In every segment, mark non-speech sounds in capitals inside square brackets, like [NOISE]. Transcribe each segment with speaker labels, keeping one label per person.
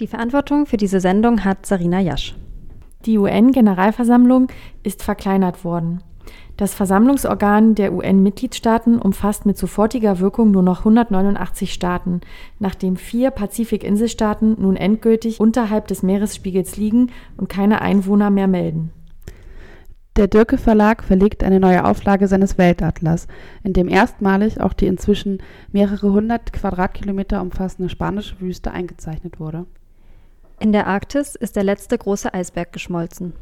Speaker 1: Die Verantwortung für diese Sendung hat Sarina Jasch.
Speaker 2: Die UN-Generalversammlung ist verkleinert worden. Das Versammlungsorgan der UN-Mitgliedstaaten umfasst mit sofortiger Wirkung nur noch 189 Staaten, nachdem vier Pazifikinselstaaten nun endgültig unterhalb des Meeresspiegels liegen und keine Einwohner mehr melden.
Speaker 3: Der Dürke Verlag verlegt eine neue Auflage seines Weltatlas, in dem erstmalig auch die inzwischen mehrere hundert Quadratkilometer umfassende spanische Wüste eingezeichnet wurde.
Speaker 1: In der Arktis ist der letzte große Eisberg geschmolzen.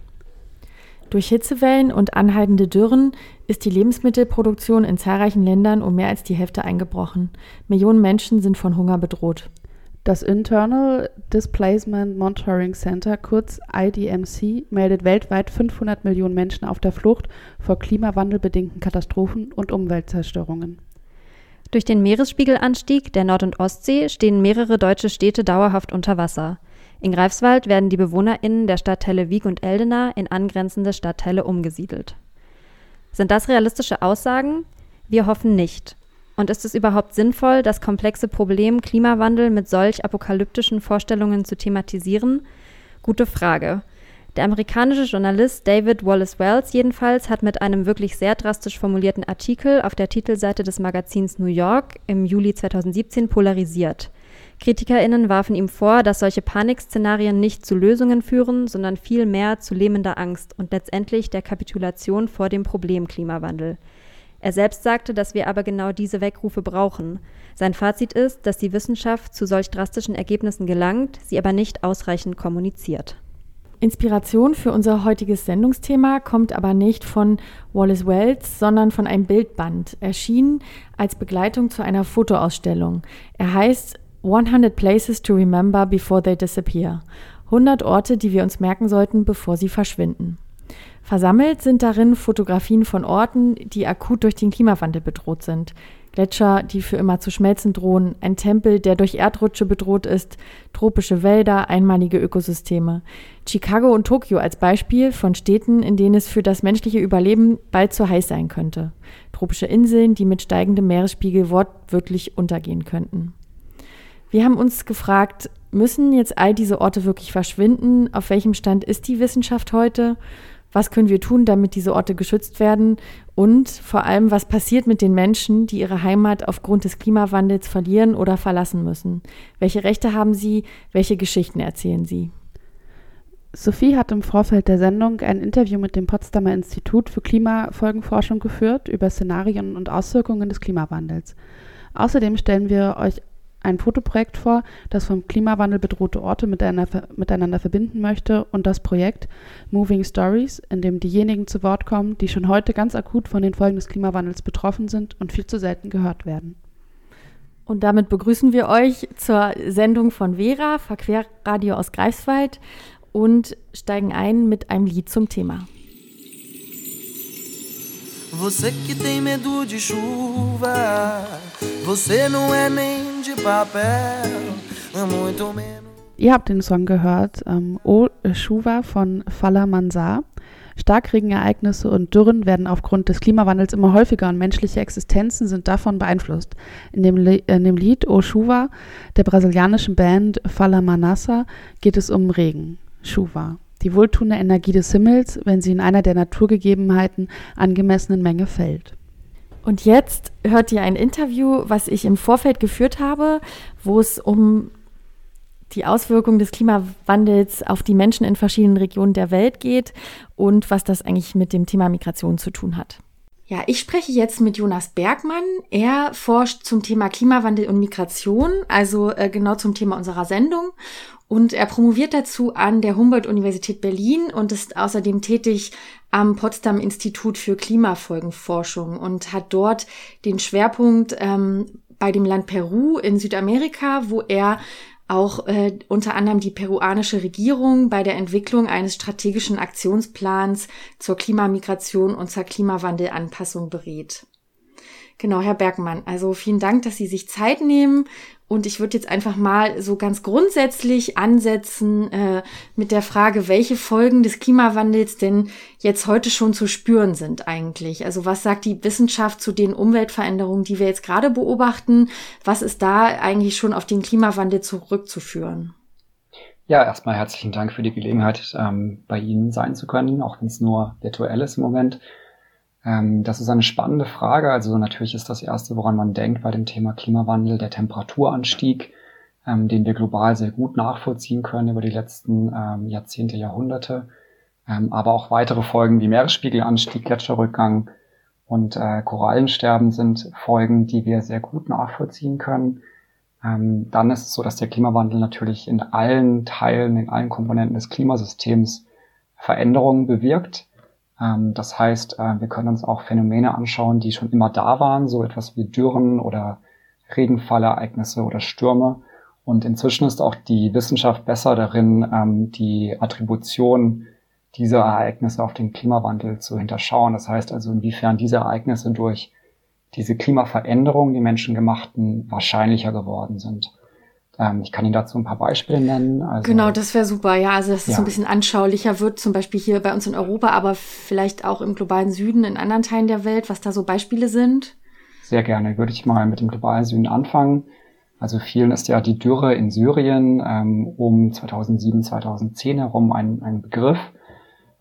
Speaker 2: Durch Hitzewellen und anhaltende Dürren ist die Lebensmittelproduktion in zahlreichen Ländern um mehr als die Hälfte eingebrochen. Millionen Menschen sind von Hunger bedroht.
Speaker 3: Das Internal Displacement Monitoring Center, kurz IDMC, meldet weltweit 500 Millionen Menschen auf der Flucht vor klimawandelbedingten Katastrophen und Umweltzerstörungen.
Speaker 1: Durch den Meeresspiegelanstieg der Nord- und Ostsee stehen mehrere deutsche Städte dauerhaft unter Wasser. In Greifswald werden die BewohnerInnen der Stadtteile Wieg und Eldena in angrenzende Stadtteile umgesiedelt. Sind das realistische Aussagen? Wir hoffen nicht. Und ist es überhaupt sinnvoll, das komplexe Problem Klimawandel mit solch apokalyptischen Vorstellungen zu thematisieren? Gute Frage. Der amerikanische Journalist David Wallace Wells jedenfalls hat mit einem wirklich sehr drastisch formulierten Artikel auf der Titelseite des Magazins New York im Juli 2017 polarisiert. KritikerInnen warfen ihm vor, dass solche Panikszenarien nicht zu Lösungen führen, sondern vielmehr zu lähmender Angst und letztendlich der Kapitulation vor dem Problem Klimawandel. Er selbst sagte, dass wir aber genau diese Weckrufe brauchen. Sein Fazit ist, dass die Wissenschaft zu solch drastischen Ergebnissen gelangt, sie aber nicht ausreichend kommuniziert.
Speaker 2: Inspiration für unser heutiges Sendungsthema kommt aber nicht von Wallace Wells, sondern von einem Bildband, erschienen als Begleitung zu einer Fotoausstellung. Er heißt 100 Places to Remember Before They Disappear. 100 Orte, die wir uns merken sollten, bevor sie verschwinden. Versammelt sind darin Fotografien von Orten, die akut durch den Klimawandel bedroht sind. Gletscher, die für immer zu schmelzen drohen, ein Tempel, der durch Erdrutsche bedroht ist, tropische Wälder, einmalige Ökosysteme. Chicago und Tokio als Beispiel von Städten, in denen es für das menschliche Überleben bald zu heiß sein könnte. Tropische Inseln, die mit steigendem Meeresspiegel wortwörtlich untergehen könnten. Wir haben uns gefragt, müssen jetzt all diese Orte wirklich verschwinden? Auf welchem Stand ist die Wissenschaft heute? Was können wir tun, damit diese Orte geschützt werden? Und vor allem, was passiert mit den Menschen, die ihre Heimat aufgrund des Klimawandels verlieren oder verlassen müssen? Welche Rechte haben sie? Welche Geschichten erzählen sie?
Speaker 3: Sophie hat im Vorfeld der Sendung ein Interview mit dem Potsdamer Institut für Klimafolgenforschung geführt über Szenarien und Auswirkungen des Klimawandels. Außerdem stellen wir euch ein Fotoprojekt vor, das vom Klimawandel bedrohte Orte miteinander verbinden möchte und das Projekt Moving Stories, in dem diejenigen zu Wort kommen, die schon heute ganz akut von den Folgen des Klimawandels betroffen sind und viel zu selten gehört werden.
Speaker 2: Und damit begrüßen wir euch zur Sendung von Vera, Verquerradio aus Greifswald und steigen ein mit einem Lied zum Thema.
Speaker 4: Você que tem medo de chuva, você não é nem de papel, muito menos.
Speaker 3: Ihr habt den Song gehört, ähm, O Shuva von Fala Mansar. Starkregenereignisse und Dürren werden aufgrund des Klimawandels immer häufiger und menschliche Existenzen sind davon beeinflusst. In dem, in dem Lied O Shuva der brasilianischen Band Fala Manassa geht es um Regen. Shuva die wohltuende Energie des Himmels, wenn sie in einer der Naturgegebenheiten angemessenen Menge fällt.
Speaker 2: Und jetzt hört ihr ein Interview, was ich im Vorfeld geführt habe, wo es um die Auswirkungen des Klimawandels auf die Menschen in verschiedenen Regionen der Welt geht und was das eigentlich mit dem Thema Migration zu tun hat. Ja, ich spreche jetzt mit Jonas Bergmann. Er forscht zum Thema Klimawandel und Migration, also äh, genau zum Thema unserer Sendung. Und er promoviert dazu an der Humboldt-Universität Berlin und ist außerdem tätig am Potsdam Institut für Klimafolgenforschung und hat dort den Schwerpunkt ähm, bei dem Land Peru in Südamerika, wo er auch äh, unter anderem die peruanische Regierung bei der Entwicklung eines strategischen Aktionsplans zur Klimamigration und zur Klimawandelanpassung berät. Genau, Herr Bergmann, also vielen Dank, dass Sie sich Zeit nehmen und ich würde jetzt einfach mal so ganz grundsätzlich ansetzen äh, mit der Frage, welche Folgen des Klimawandels denn jetzt heute schon zu spüren sind eigentlich. Also was sagt die Wissenschaft zu den Umweltveränderungen, die wir jetzt gerade beobachten? Was ist da eigentlich schon auf den Klimawandel zurückzuführen?
Speaker 5: Ja, erstmal herzlichen Dank für die Gelegenheit, ähm, bei Ihnen sein zu können, auch wenn es nur virtuell ist im Moment. Ähm, das ist eine spannende Frage. Also natürlich ist das Erste, woran man denkt bei dem Thema Klimawandel, der Temperaturanstieg, ähm, den wir global sehr gut nachvollziehen können über die letzten ähm, Jahrzehnte, Jahrhunderte. Ähm, aber auch weitere Folgen wie Meeresspiegelanstieg, Gletscherrückgang und äh, Korallensterben sind Folgen, die wir sehr gut nachvollziehen können. Ähm, dann ist es so, dass der Klimawandel natürlich in allen Teilen, in allen Komponenten des Klimasystems Veränderungen bewirkt. Ähm, das heißt, äh, wir können uns auch Phänomene anschauen, die schon immer da waren, so etwas wie Dürren oder Regenfallereignisse oder Stürme. Und inzwischen ist auch die Wissenschaft besser darin, ähm, die Attribution dieser Ereignisse auf den Klimawandel zu hinterschauen. Das heißt also, inwiefern diese Ereignisse durch diese Klimaveränderungen, die menschengemachten, wahrscheinlicher geworden sind. Ähm, ich kann Ihnen dazu ein paar Beispiele nennen.
Speaker 2: Also, genau, das wäre super. Ja, also dass es ja. so ein bisschen anschaulicher wird, zum Beispiel hier bei uns in Europa, aber vielleicht auch im globalen Süden, in anderen Teilen der Welt, was da so Beispiele sind.
Speaker 5: Sehr gerne. Würde ich mal mit dem globalen Süden anfangen. Also vielen ist ja die Dürre in Syrien ähm, um 2007, 2010 herum ein, ein Begriff.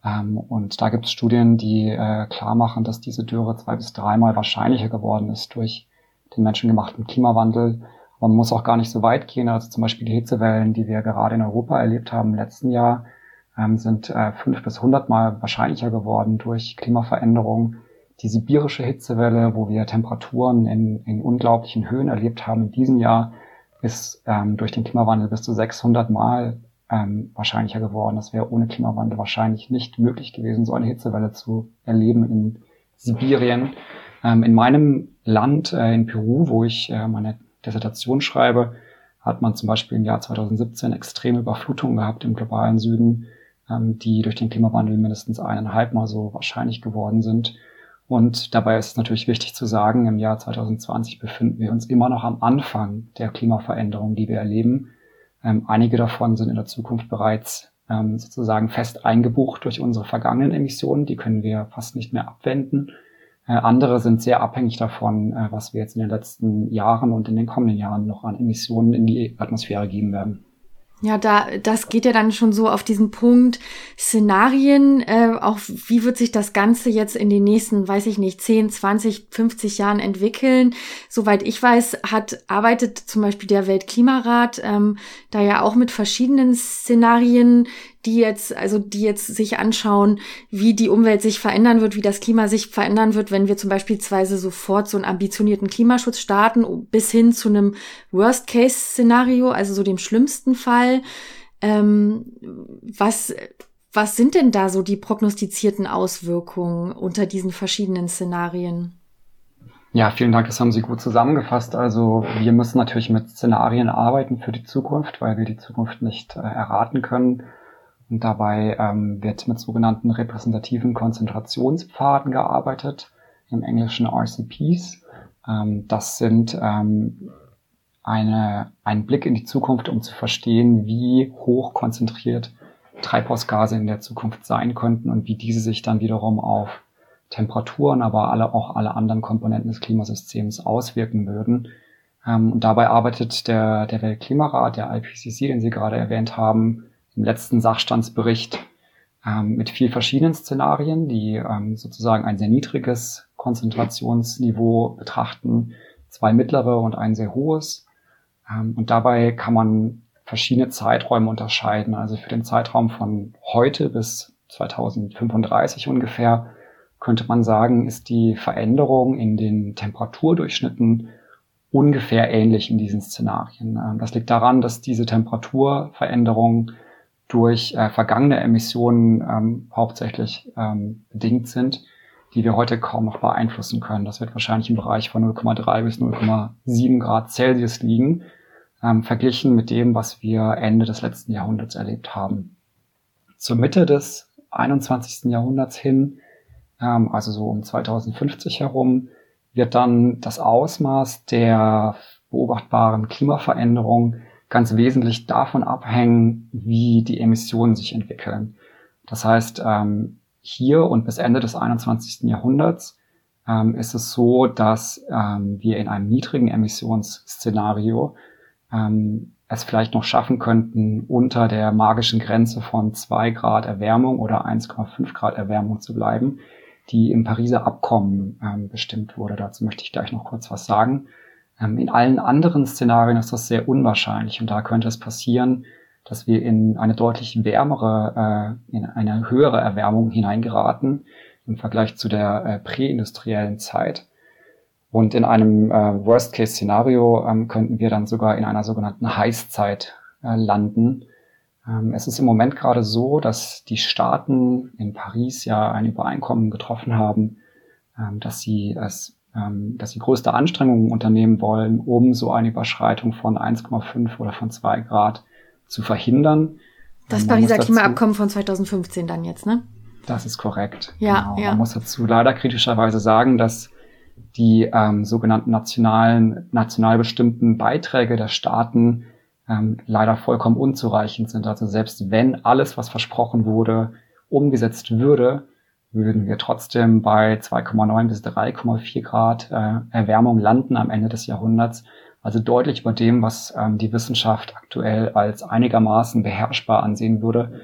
Speaker 5: Ähm, und da gibt es Studien, die äh, klar machen, dass diese Dürre zwei bis dreimal wahrscheinlicher geworden ist durch den menschengemachten Klimawandel. Man muss auch gar nicht so weit gehen. Also zum Beispiel die Hitzewellen, die wir gerade in Europa erlebt haben im letzten Jahr, ähm, sind äh, fünf bis hundertmal wahrscheinlicher geworden durch Klimaveränderungen. Die sibirische Hitzewelle, wo wir Temperaturen in, in unglaublichen Höhen erlebt haben in diesem Jahr, ist ähm, durch den Klimawandel bis zu 600 Mal ähm, wahrscheinlicher geworden. Das wäre ohne Klimawandel wahrscheinlich nicht möglich gewesen, so eine Hitzewelle zu erleben in Sibirien. Ähm, in meinem Land, äh, in Peru, wo ich äh, meine Dissertation schreibe, hat man zum Beispiel im Jahr 2017 extreme Überflutungen gehabt im globalen Süden, ähm, die durch den Klimawandel mindestens eineinhalb Mal so wahrscheinlich geworden sind. Und dabei ist es natürlich wichtig zu sagen, im Jahr 2020 befinden wir uns immer noch am Anfang der Klimaveränderung, die wir erleben. Ähm, einige davon sind in der Zukunft bereits ähm, sozusagen fest eingebucht durch unsere vergangenen Emissionen. Die können wir fast nicht mehr abwenden. Äh, andere sind sehr abhängig davon, äh, was wir jetzt in den letzten Jahren und in den kommenden Jahren noch an Emissionen in die Atmosphäre geben werden.
Speaker 2: Ja, da, das geht ja dann schon so auf diesen Punkt Szenarien, äh, auch wie wird sich das Ganze jetzt in den nächsten, weiß ich nicht, 10, 20, 50 Jahren entwickeln. Soweit ich weiß, hat, arbeitet zum Beispiel der Weltklimarat ähm, da ja auch mit verschiedenen Szenarien, die jetzt, also die jetzt sich anschauen, wie die Umwelt sich verändern wird, wie das Klima sich verändern wird, wenn wir zum Beispiel sofort so einen ambitionierten Klimaschutz starten, bis hin zu einem Worst-Case-Szenario, also so dem schlimmsten Fall. Ähm, was, was sind denn da so die prognostizierten Auswirkungen unter diesen verschiedenen Szenarien?
Speaker 5: Ja, vielen Dank, das haben Sie gut zusammengefasst. Also wir müssen natürlich mit Szenarien arbeiten für die Zukunft, weil wir die Zukunft nicht äh, erraten können. Und dabei ähm, wird mit sogenannten repräsentativen Konzentrationspfaden gearbeitet, im Englischen RCPs. Ähm, das sind ähm, eine, ein Blick in die Zukunft, um zu verstehen, wie hoch konzentriert Treibhausgase in der Zukunft sein könnten und wie diese sich dann wiederum auf Temperaturen, aber alle, auch alle anderen Komponenten des Klimasystems auswirken würden. Ähm, und dabei arbeitet der, der Weltklimarat, der IPCC, den Sie gerade erwähnt haben, im letzten Sachstandsbericht ähm, mit vier verschiedenen Szenarien, die ähm, sozusagen ein sehr niedriges Konzentrationsniveau betrachten, zwei mittlere und ein sehr hohes. Ähm, und dabei kann man verschiedene Zeiträume unterscheiden. Also für den Zeitraum von heute bis 2035 ungefähr könnte man sagen, ist die Veränderung in den Temperaturdurchschnitten ungefähr ähnlich in diesen Szenarien. Ähm, das liegt daran, dass diese Temperaturveränderungen durch äh, vergangene Emissionen ähm, hauptsächlich ähm, bedingt sind, die wir heute kaum noch beeinflussen können. Das wird wahrscheinlich im Bereich von 0,3 bis 0,7 Grad Celsius liegen, ähm, verglichen mit dem, was wir Ende des letzten Jahrhunderts erlebt haben. Zur Mitte des 21. Jahrhunderts hin, ähm, also so um 2050 herum, wird dann das Ausmaß der beobachtbaren Klimaveränderung ganz wesentlich davon abhängen, wie die Emissionen sich entwickeln. Das heißt, ähm, hier und bis Ende des 21. Jahrhunderts ähm, ist es so, dass ähm, wir in einem niedrigen Emissionsszenario ähm, es vielleicht noch schaffen könnten, unter der magischen Grenze von zwei Grad Erwärmung oder 1,5 Grad Erwärmung zu bleiben, die im Pariser Abkommen ähm, bestimmt wurde. Dazu möchte ich gleich noch kurz was sagen. Ähm, in allen anderen Szenarien ist das sehr unwahrscheinlich und da könnte es passieren, dass wir in eine deutlich wärmere, äh, in eine höhere Erwärmung hineingeraten im Vergleich zu der äh, präindustriellen Zeit. Und in einem äh, Worst-Case-Szenario ähm, könnten wir dann sogar in einer sogenannten Heißzeit landen. Ähm, es ist im Moment gerade so, dass die Staaten in Paris ja ein Übereinkommen getroffen haben, dass sie es dass sie größte Anstrengungen unternehmen wollen, um so eine Überschreitung von 1,5 oder von 2 Grad zu verhindern.
Speaker 2: Das ähm, Pariser Klimaabkommen von 2015 dann jetzt, ne?
Speaker 5: Das ist korrekt.
Speaker 2: Ja, genau. ja.
Speaker 5: Man muss dazu leider kritischerweise sagen, dass die ähm, sogenannten nationalen, national bestimmten Beiträge der Staaten ähm, leider vollkommen unzureichend sind. Also selbst wenn alles, was versprochen wurde, umgesetzt würde, würden wir trotzdem bei 2,9 bis 3,4 Grad äh, Erwärmung landen am Ende des Jahrhunderts. Also deutlich über dem, was ähm, die Wissenschaft aktuell als einigermaßen beherrschbar ansehen würde.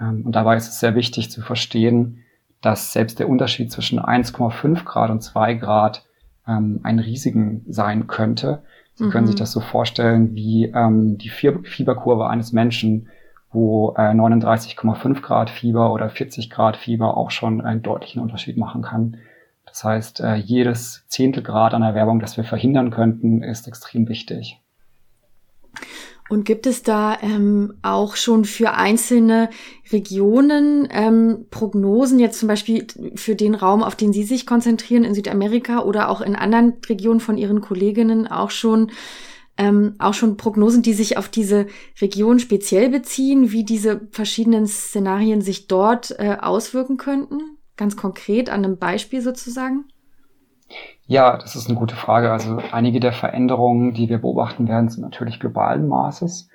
Speaker 5: Ähm, und dabei ist es sehr wichtig zu verstehen, dass selbst der Unterschied zwischen 1,5 Grad und 2 Grad ähm, ein riesigen sein könnte. Sie mhm. können sich das so vorstellen wie ähm, die Fieberkurve eines Menschen, wo äh, 39,5 Grad Fieber oder 40 Grad Fieber auch schon einen deutlichen Unterschied machen kann. Das heißt, äh, jedes Zehntel Grad an Erwärmung, das wir verhindern könnten, ist extrem wichtig.
Speaker 2: Und gibt es da ähm, auch schon für einzelne Regionen ähm, Prognosen, jetzt zum Beispiel für den Raum, auf den Sie sich konzentrieren in Südamerika oder auch in anderen Regionen von Ihren Kolleginnen auch schon ähm, auch schon Prognosen, die sich auf diese Region speziell beziehen, wie diese verschiedenen Szenarien sich dort äh, auswirken könnten? Ganz konkret an einem Beispiel sozusagen?
Speaker 5: Ja, das ist eine gute Frage. Also einige der Veränderungen, die wir beobachten werden, sind natürlich globalen Maßes.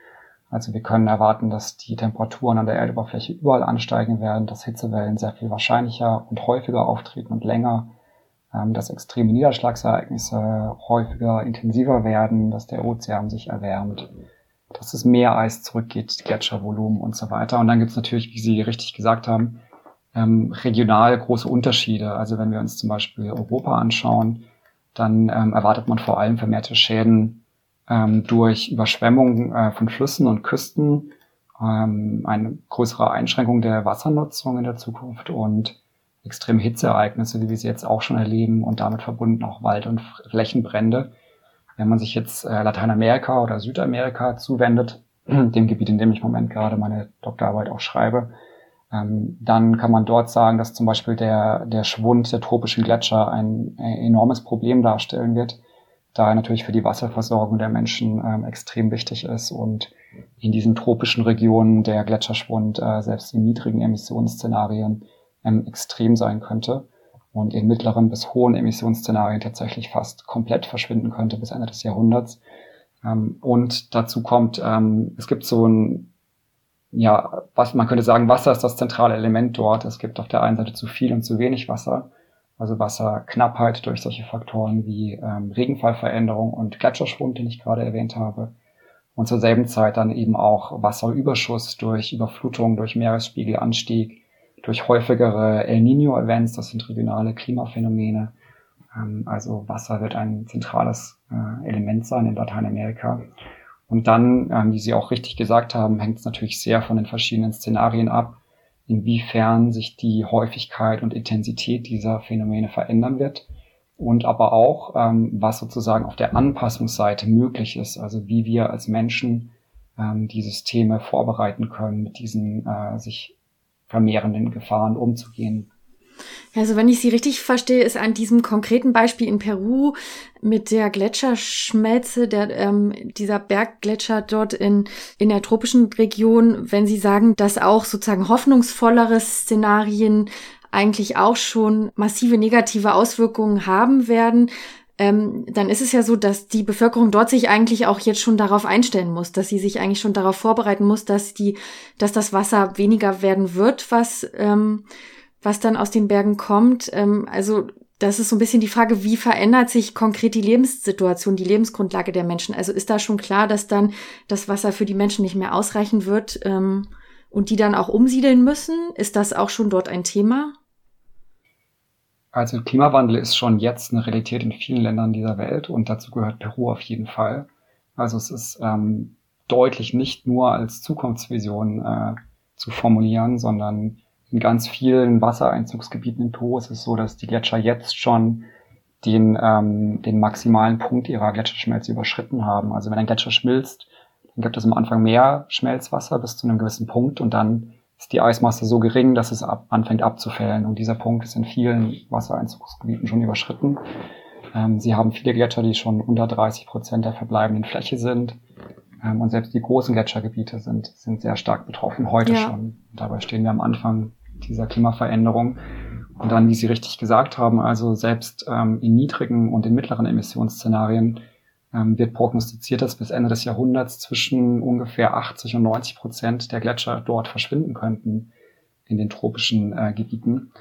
Speaker 5: Also wir können erwarten, dass die Temperaturen an der Erdoberfläche überall ansteigen werden, dass Hitzewellen sehr viel wahrscheinlicher und häufiger auftreten und länger dass extreme Niederschlagsereignisse häufiger, intensiver werden, dass der Ozean sich erwärmt, dass das Meereis zurückgeht, Gletschervolumen und so weiter. Und dann gibt es natürlich, wie Sie richtig gesagt haben, ähm, regional große Unterschiede. Also wenn wir uns zum Beispiel Europa anschauen, dann ähm, erwartet man vor allem vermehrte Schäden ähm, durch Überschwemmungen äh, von Flüssen und Küsten, ähm, eine größere Einschränkung der Wassernutzung in der Zukunft und extreme Hitzeereignisse, wie wir sie jetzt auch schon erleben und damit verbunden auch Wald- und Flächenbrände. Wenn man sich jetzt äh, Lateinamerika oder Südamerika zuwendet, [CLEARS THROAT] dem Gebiet, in dem ich im Moment gerade meine Doktorarbeit auch schreibe, ähm, dann kann man dort sagen, dass zum Beispiel der, der Schwund der tropischen Gletscher ein, ein enormes Problem darstellen wird, da er natürlich für die Wasserversorgung der Menschen ähm, extrem wichtig ist und in diesen tropischen Regionen der Gletscherschwund äh, selbst in niedrigen Emissionsszenarien ähm, extrem sein könnte und in mittleren bis hohen Emissionsszenarien tatsächlich fast komplett verschwinden könnte bis Ende des Jahrhunderts. Ähm, und dazu kommt, ähm, es gibt so ein, ja, was man könnte sagen, Wasser ist das zentrale Element dort. Es gibt auf der einen Seite zu viel und zu wenig Wasser, also Wasserknappheit durch solche Faktoren wie ähm, Regenfallveränderung und Gletscherschwund, den ich gerade erwähnt habe. Und zur selben Zeit dann eben auch Wasserüberschuss durch Überflutung, durch Meeresspiegelanstieg, durch häufigere El Nino-Events, das sind regionale Klimaphänomene. Ähm, also Wasser wird ein zentrales äh, Element sein in Lateinamerika. Und dann, ähm, wie Sie auch richtig gesagt haben, hängt es natürlich sehr von den verschiedenen Szenarien ab, inwiefern sich die Häufigkeit und Intensität dieser Phänomene verändern wird und aber auch, ähm, was sozusagen auf der Anpassungsseite möglich ist, also wie wir als Menschen ähm, die Systeme vorbereiten können, mit diesen äh, sich vermehrenden Gefahren umzugehen.
Speaker 2: Also wenn ich Sie richtig verstehe, ist an diesem konkreten Beispiel in Peru mit der Gletscherschmelze, der, ähm, dieser Berggletscher dort in, in der tropischen Region, wenn Sie sagen, dass auch sozusagen hoffnungsvollere Szenarien eigentlich auch schon massive negative Auswirkungen haben werden, ähm, dann ist es ja so, dass die Bevölkerung dort sich eigentlich auch jetzt schon darauf einstellen muss, dass sie sich eigentlich schon darauf vorbereiten muss, dass die, dass das Wasser weniger werden wird, was, ähm, was dann aus den Bergen kommt. Ähm, also das ist so ein bisschen die Frage, wie verändert sich konkret die Lebenssituation, die Lebensgrundlage der Menschen? Also ist da schon klar, dass dann das Wasser für die Menschen nicht mehr ausreichen wird ähm, und die dann auch umsiedeln müssen? Ist das auch schon dort ein Thema?
Speaker 5: Also Klimawandel ist schon jetzt eine Realität in vielen Ländern dieser Welt und dazu gehört Peru auf jeden Fall. Also es ist ähm, deutlich nicht nur als Zukunftsvision äh, zu formulieren, sondern in ganz vielen Wassereinzugsgebieten in Peru ist es so, dass die Gletscher jetzt schon den, ähm, den maximalen Punkt ihrer Gletscherschmelze überschritten haben. Also wenn ein Gletscher schmilzt, dann gibt es am Anfang mehr Schmelzwasser bis zu einem gewissen Punkt und dann ist die Eismasse so gering, dass es ab, anfängt abzufällen. Und dieser Punkt ist in vielen Wassereinzugsgebieten schon überschritten. Ähm, sie haben viele Gletscher, die schon unter 30 Prozent der verbleibenden Fläche sind. Ähm, und selbst die großen Gletschergebiete sind, sind sehr stark betroffen, heute ja. schon. dabei stehen wir am Anfang dieser Klimaveränderung. Und dann, wie Sie richtig gesagt haben, also selbst ähm, in niedrigen und in mittleren Emissionsszenarien ähm, wird prognostiziert, dass bis Ende des Jahrhunderts zwischen ungefähr 80 und 90 Prozent der Gletscher dort verschwinden könnten in den tropischen äh, Gebieten.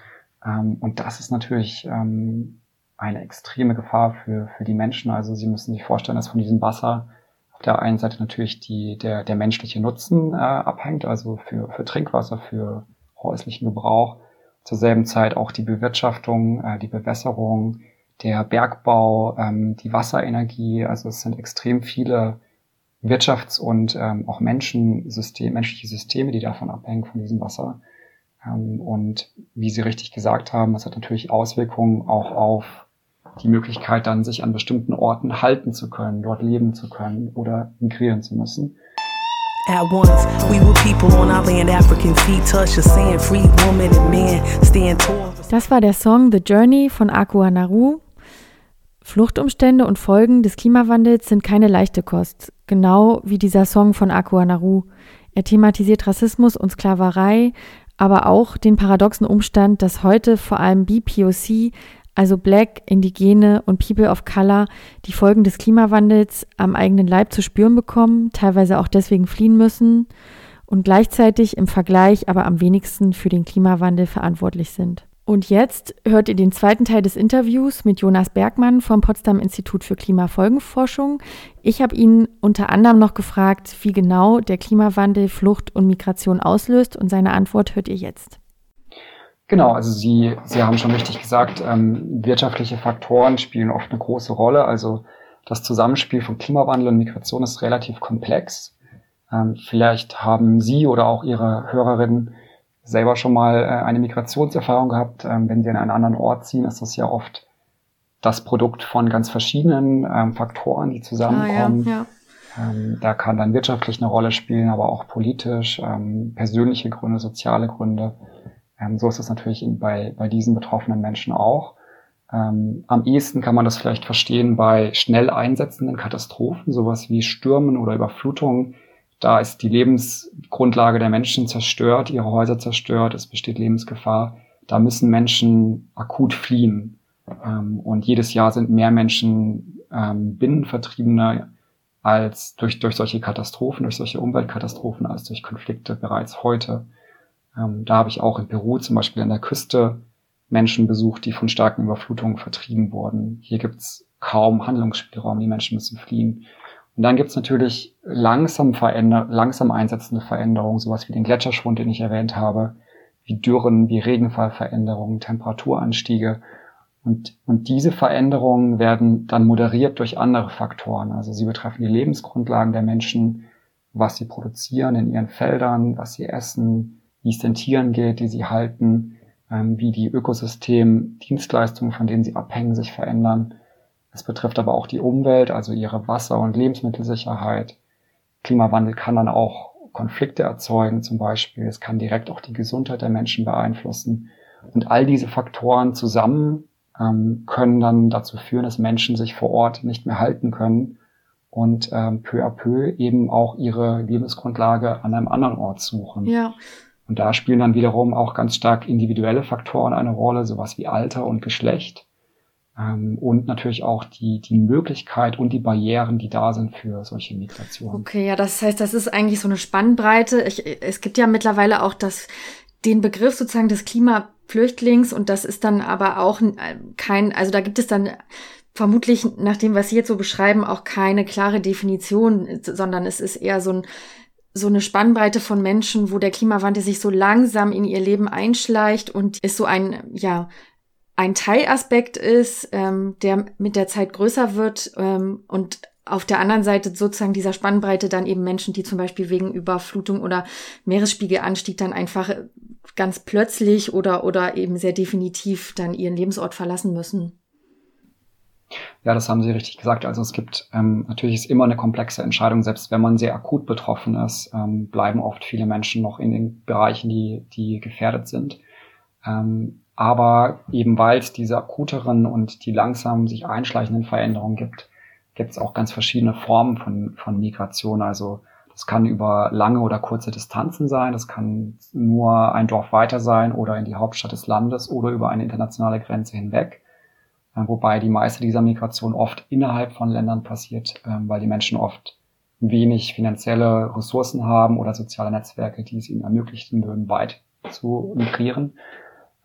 Speaker 5: Ähm, und das ist natürlich ähm, eine extreme Gefahr für, für die Menschen. Also Sie müssen sich vorstellen, dass von diesem Wasser auf der einen Seite natürlich die, der, der menschliche Nutzen äh, abhängt, also für, für Trinkwasser, für häuslichen Gebrauch. Zur selben Zeit auch die Bewirtschaftung, äh, die Bewässerung, der Bergbau, ähm, die Wasserenergie. Also es sind extrem viele Wirtschafts- und ähm, auch Menschensystem, menschliche Systeme, die davon abhängen, von diesem Wasser. Ähm, und wie Sie richtig gesagt haben, das hat natürlich Auswirkungen auch auf die Möglichkeit, dann sich an bestimmten Orten halten zu können, dort leben zu können oder migrieren zu müssen. At once, we were people on our land, African feet touch the sand, free woman and man
Speaker 2: stand tall. Das war der Song The Journey von Aqua Naru. Fluchtumstände und Folgen des Klimawandels sind keine leichte Kost, genau wie dieser Song von Aqua Naru. Er thematisiert Rassismus und Sklaverei, aber auch den paradoxen Umstand, dass heute vor allem BPOC also Black, Indigene und People of Color, die Folgen des Klimawandels am eigenen Leib zu spüren bekommen, teilweise auch deswegen fliehen müssen und gleichzeitig im Vergleich aber am wenigsten für den Klimawandel verantwortlich sind. Und jetzt hört ihr den zweiten Teil des Interviews mit Jonas Bergmann vom Potsdam Institut für Klimafolgenforschung. Ich habe ihn unter anderem noch gefragt, wie genau der Klimawandel Flucht und Migration auslöst und seine Antwort hört ihr jetzt.
Speaker 5: Genau, also Sie, Sie haben schon richtig gesagt, ähm, wirtschaftliche Faktoren spielen oft eine große Rolle. Also das Zusammenspiel von Klimawandel und Migration ist relativ komplex. Ähm, vielleicht haben Sie oder auch Ihre Hörerinnen selber schon mal äh, eine Migrationserfahrung gehabt. Ähm, wenn Sie an einen anderen Ort ziehen, ist das ja oft das Produkt von ganz verschiedenen ähm, Faktoren, die zusammenkommen. Ah, ja, ja. Ähm, da kann dann wirtschaftlich eine Rolle spielen, aber auch politisch, persönliche Gründe, soziale Gründe. So ist es natürlich bei, bei diesen betroffenen Menschen auch. Am ehesten kann man das vielleicht verstehen bei schnell einsetzenden Katastrophen, sowas wie Stürmen oder Überflutungen. Da ist die Lebensgrundlage der Menschen zerstört, ihre Häuser zerstört, es besteht Lebensgefahr. Da müssen Menschen akut fliehen. Ähm, und jedes Jahr sind mehr Menschen ähm, Binnenvertriebene als durch, durch solche Katastrophen, durch solche Umweltkatastrophen, als durch Konflikte bereits heute. Ähm, da habe ich auch in Peru zum Beispiel an der Küste Menschen besucht, die von starken Überflutungen vertrieben wurden. Hier gibt's kaum Handlungsspielraum, die Menschen müssen fliehen. Und dann gibt's natürlich langsam, veränder langsam einsetzende Veränderungen, sowas wie den Gletscherschwund, den ich erwähnt habe, wie Dürren, wie Regenfallveränderungen, Temperaturanstiege. Und, und diese Veränderungen werden dann moderiert durch andere Faktoren. Also sie betreffen die Lebensgrundlagen der Menschen, was sie produzieren in ihren Feldern, was sie essen, wie es den Tieren geht, die sie halten, ähm, wie die Ökosystem-Dienstleistungen, von denen sie abhängen, sich verändern. Es betrifft aber auch die Umwelt, also ihre Wasser- und Lebensmittelsicherheit. Klimawandel kann dann auch Konflikte erzeugen, zum Beispiel. Es kann direkt auch die Gesundheit der Menschen beeinflussen. Und all diese Faktoren zusammen ähm, können dann dazu führen, dass Menschen sich vor Ort nicht mehr halten können und ähm, peu à peu eben auch ihre Lebensgrundlage an einem anderen Ort suchen.
Speaker 2: Ja.
Speaker 5: Und da spielen dann wiederum auch ganz stark individuelle Faktoren eine Rolle, sowas wie Alter und Geschlecht. Ähm, und natürlich auch die, die Möglichkeit und die Barrieren, die da sind für solche Migrationen.
Speaker 2: Okay, ja, das heißt, das ist eigentlich so eine Spannbreite. Ich, es gibt ja mittlerweile auch das, den Begriff sozusagen des Klima Flüchtlings und das ist dann aber auch kein, also da gibt es dann vermutlich nach dem, was Sie jetzt so beschreiben, auch keine klare Definition, sondern es ist eher so ein so eine Spannbreite von Menschen, wo der Klimawandel sich so langsam in ihr Leben einschleicht und ist so ein, ja, ein Teilaspekt ist, ähm, der mit der Zeit größer wird ähm, und auf der anderen Seite sozusagen dieser Spannbreite dann eben Menschen, die zum Beispiel wegen Überflutung oder Meeresspiegelanstieg dann einfach ganz plötzlich oder, oder eben sehr definitiv dann ihren Lebensort verlassen müssen.
Speaker 5: Ja, das haben Sie richtig gesagt. Also es gibt ähm, natürlich ist immer eine komplexe Entscheidung, selbst wenn man sehr akut betroffen ist, ähm, bleiben oft viele Menschen noch in den Bereichen, die, die gefährdet sind. Ähm, aber eben weil es diese akuteren und die langsam sich einschleichenden Veränderungen gibt, gibt es auch ganz verschiedene Formen von, von Migration. Also das kann über lange oder kurze Distanzen sein, das kann nur ein Dorf weiter sein oder in die Hauptstadt des Landes oder über eine internationale Grenze hinweg. Äh, wobei die meiste dieser Migration oft innerhalb von Ländern passiert, ähm, weil die Menschen oft wenig finanzielle Ressourcen haben oder soziale Netzwerke, die es ihnen ermöglichen würden, weit zu migrieren.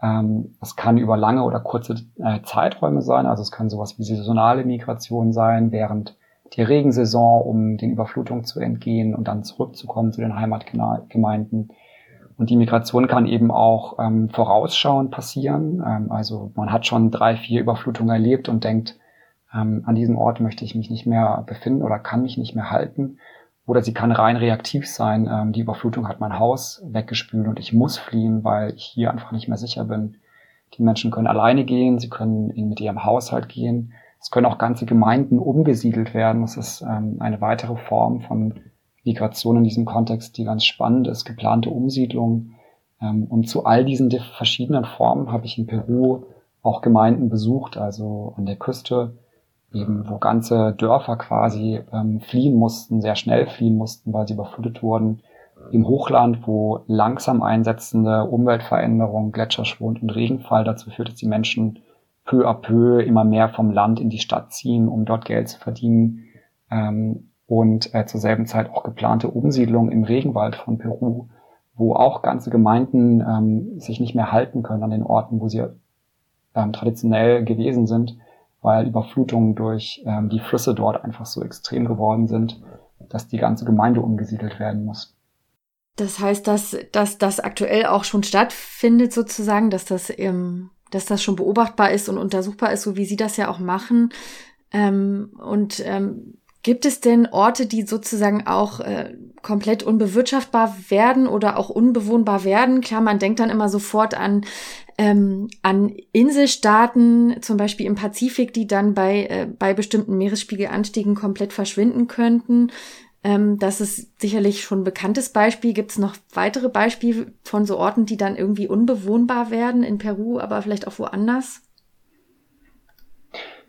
Speaker 5: Ähm, es kann über lange oder kurze äh, Zeiträume sein, also es kann sowas wie saisonale Migration sein, während die Regensaison, um den Überflutungen zu entgehen und dann zurückzukommen zu den Heimatgemeinden. Und die Migration kann eben auch ähm, vorausschauend passieren. Ähm, also man hat schon drei, vier Überflutungen erlebt und denkt, ähm, an diesem Ort möchte ich mich nicht mehr befinden oder kann mich nicht mehr halten. Oder sie kann rein reaktiv sein. Ähm, die Überflutung hat mein Haus weggespült und ich muss fliehen, weil ich hier einfach nicht mehr sicher bin. Die Menschen können alleine gehen, sie können mit ihrem Haushalt gehen. Es können auch ganze Gemeinden umgesiedelt werden. Das ist ähm, eine weitere Form von Migration in diesem Kontext, die ganz spannend ist, geplante Umsiedlung. Ähm, und zu all diesen verschiedenen Formen habe ich in Peru auch Gemeinden besucht, also an der Küste, eben wo ganze Dörfer quasi ähm, fliehen mussten, sehr schnell fliehen mussten, weil sie überflutet wurden. Im Hochland, wo langsam einsetzende Umweltveränderungen, Gletscherschwund und Regenfall dazu führt, dass die Menschen peu à peu immer mehr vom Land in die Stadt ziehen, um dort Geld zu verdienen. Ähm, und äh, zur selben Zeit auch geplante Umsiedlung im Regenwald von Peru, wo auch ganze Gemeinden ähm, sich nicht mehr halten können an den Orten, wo sie ähm, traditionell gewesen sind, weil Überflutungen durch ähm, die Flüsse dort einfach so extrem geworden sind, dass die ganze Gemeinde umgesiedelt werden muss.
Speaker 2: Das heißt, dass, dass das aktuell auch schon stattfindet, sozusagen, dass das, ähm, dass das schon beobachtbar ist und untersuchbar ist, so wie Sie das ja auch machen. Ähm, und ähm, Gibt es denn Orte, die sozusagen auch äh, komplett unbewirtschaftbar werden oder auch unbewohnbar werden? Klar, man denkt dann immer sofort an, ähm, an Inselstaaten, zum Beispiel im Pazifik, die dann bei, äh, bei bestimmten Meeresspiegelanstiegen komplett verschwinden könnten. Ähm, das ist sicherlich schon ein bekanntes Beispiel. Gibt es noch weitere Beispiele von so Orten, die dann irgendwie unbewohnbar werden in Peru, aber vielleicht auch woanders?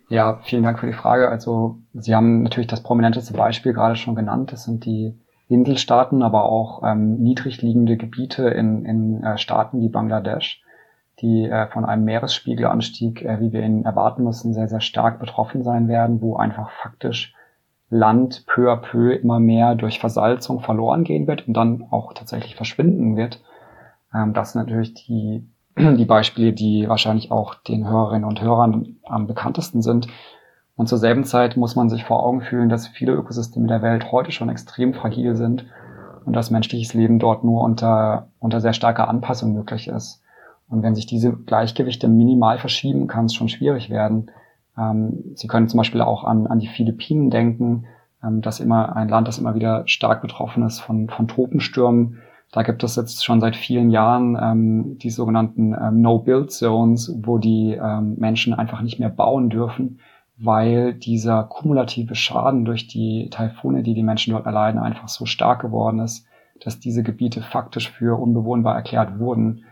Speaker 5: Ja, vielen Dank für die Frage. Also Sie haben natürlich das prominenteste Beispiel gerade schon genannt. Das sind die Inselstaaten, aber auch ähm, niedrig liegende Gebiete in, in äh, Staaten wie Bangladesch, die äh, von einem Meeresspiegelanstieg, äh, wie wir ihn erwarten müssen, sehr, sehr stark betroffen sein werden, wo einfach faktisch Land peu à peu immer mehr durch Versalzung verloren gehen wird und dann auch tatsächlich verschwinden wird. Ähm, das sind natürlich die die Beispiele, die wahrscheinlich auch den Hörerinnen und Hörern am bekanntesten sind. Und zur selben Zeit muss man sich vor Augen fühlen, dass viele Ökosysteme der Welt heute schon extrem fragil sind und dass menschliches Leben dort nur unter, unter sehr starker Anpassung möglich ist. Und wenn sich diese Gleichgewichte minimal verschieben, kann es schon schwierig werden. Ähm, Sie können zum Beispiel auch an, an die Philippinen denken, ähm, das immer ein Land, das immer wieder stark betroffen ist von, von Tropenstürmen da gibt es jetzt schon seit vielen Jahren ähm, die sogenannten ähm, No-Build-Zones, wo die ähm, Menschen einfach nicht mehr bauen dürfen, weil dieser kumulative Schaden durch die Taifune, die die Menschen dort erleiden, einfach so stark geworden ist, dass diese Gebiete faktisch für unbewohnbar erklärt wurden.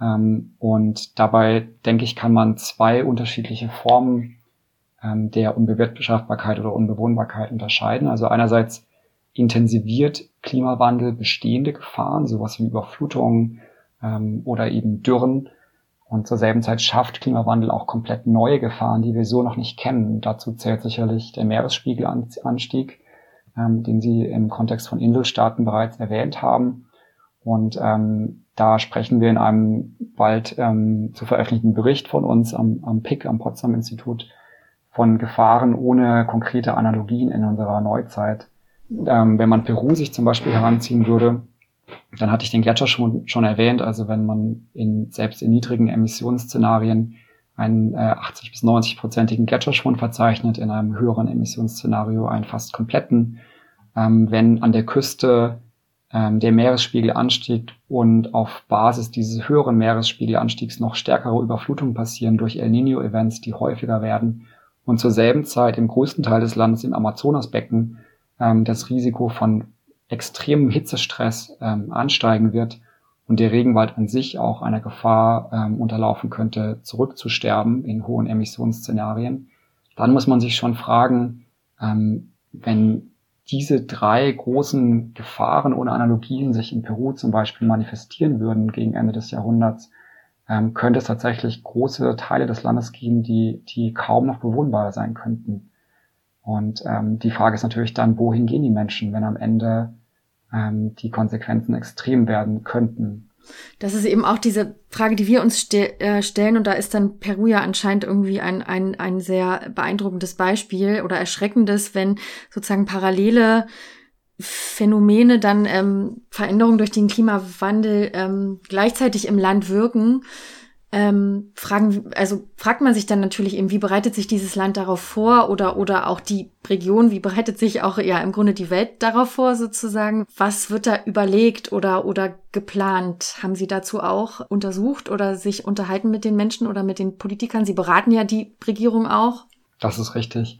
Speaker 5: Ähm, und dabei, denke ich, kann man zwei unterschiedliche Formen ähm, der Unbewirtschaftbarkeit oder Unbewohnbarkeit unterscheiden. Also einerseits intensiviert Klimawandel bestehende Gefahren, sowas wie Überflutungen ähm, oder eben Dürren. Und zur selben Zeit schafft Klimawandel auch komplett neue Gefahren, die wir so noch nicht kennen. Dazu zählt sicherlich der Meeresspiegelanstieg, ähm, den Sie im Kontext von Inselstaaten bereits erwähnt haben. Und ähm, da sprechen wir in einem bald ähm, zu veröffentlichten Bericht von uns am, am PIC, am Potsdam Institut, von Gefahren ohne konkrete Analogien in unserer Neuzeit. Ähm, wenn man Peru sich zum Beispiel heranziehen würde, dann hatte ich den Gletscher schon, schon erwähnt. Also wenn man in, selbst in niedrigen Emissionsszenarien einen äh, 80 bis 90 prozentigen Gletscherschwund verzeichnet, in einem höheren Emissionsszenario einen fast kompletten. Ähm, wenn an der Küste ähm, der Meeresspiegel anstieg und auf Basis dieses höheren Meeresspiegelanstiegs noch stärkere Überflutungen passieren durch El Nino-Events, die häufiger werden und zur selben Zeit im größten Teil des Landes im Amazonasbecken ähm, das Risiko von extremem Hitzestress ähm, ansteigen wird und der Regenwald an sich auch einer Gefahr ähm, unterlaufen könnte, zurückzusterben in hohen Emissionsszenarien, dann muss man sich schon fragen, ähm, wenn diese drei großen Gefahren ohne Analogien sich in Peru zum Beispiel manifestieren würden gegen Ende des Jahrhunderts, ähm, könnte es tatsächlich große Teile des Landes geben, die, die kaum noch bewohnbar sein könnten. Und ähm, die Frage ist natürlich dann, wohin gehen die Menschen, wenn am Ende ähm, die Konsequenzen extrem werden könnten.
Speaker 2: Das ist eben auch diese Frage, die wir uns ste äh, stellen. Und da ist dann Peru ja anscheinend irgendwie ein, ein, ein sehr beeindruckendes Beispiel oder erschreckendes, wenn sozusagen parallele Phänomene dann ähm, Veränderungen durch den Klimawandel ähm, gleichzeitig im Land wirken ähm, fragen, also fragt man sich dann natürlich eben, wie bereitet sich dieses Land darauf vor oder, oder auch die Region, wie bereitet sich auch ja im Grunde die Welt darauf vor sozusagen? Was wird da überlegt oder, oder geplant? Haben Sie dazu auch untersucht oder sich unterhalten mit den Menschen oder mit den Politikern? Sie beraten ja die Regierung auch.
Speaker 5: Das ist richtig.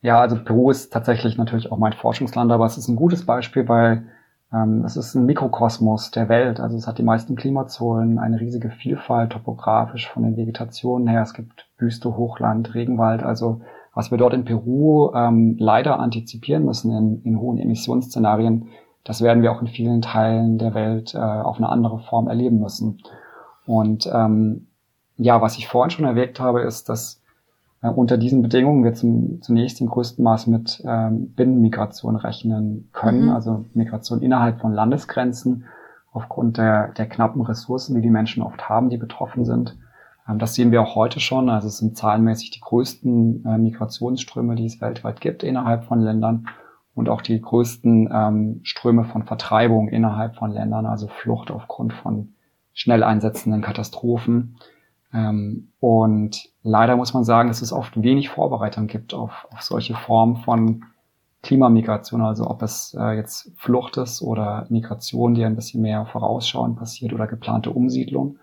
Speaker 5: Ja, also Peru ist tatsächlich natürlich auch mein Forschungsland, aber es ist ein gutes Beispiel, weil es ist ein Mikrokosmos der Welt. Also es hat die meisten Klimazonen, eine riesige Vielfalt topografisch von den Vegetationen her. Es gibt Wüste, Hochland, Regenwald. Also was wir dort in Peru ähm, leider antizipieren müssen in, in hohen Emissionsszenarien, das werden wir auch in vielen Teilen der Welt äh, auf eine andere Form erleben müssen. Und ähm, ja, was ich vorhin schon erwähnt habe, ist, dass äh, unter diesen Bedingungen wir zum, zunächst im größten Maß mit ähm, Binnenmigration rechnen können, mhm. also Migration innerhalb von Landesgrenzen aufgrund der, der knappen Ressourcen, die die Menschen oft haben, die betroffen sind. Ähm, das sehen wir auch heute schon. Also es sind zahlenmäßig die größten äh, Migrationsströme, die es weltweit gibt innerhalb von Ländern und auch die größten ähm, Ströme von Vertreibung innerhalb von Ländern, also Flucht aufgrund von schnell einsetzenden Katastrophen. Ähm, und leider muss man sagen, dass es oft wenig Vorbereitung gibt auf, auf solche Formen von Klimamigration, also ob es äh, jetzt Flucht ist oder Migration, die ein bisschen mehr vorausschauend passiert oder geplante Umsiedlung.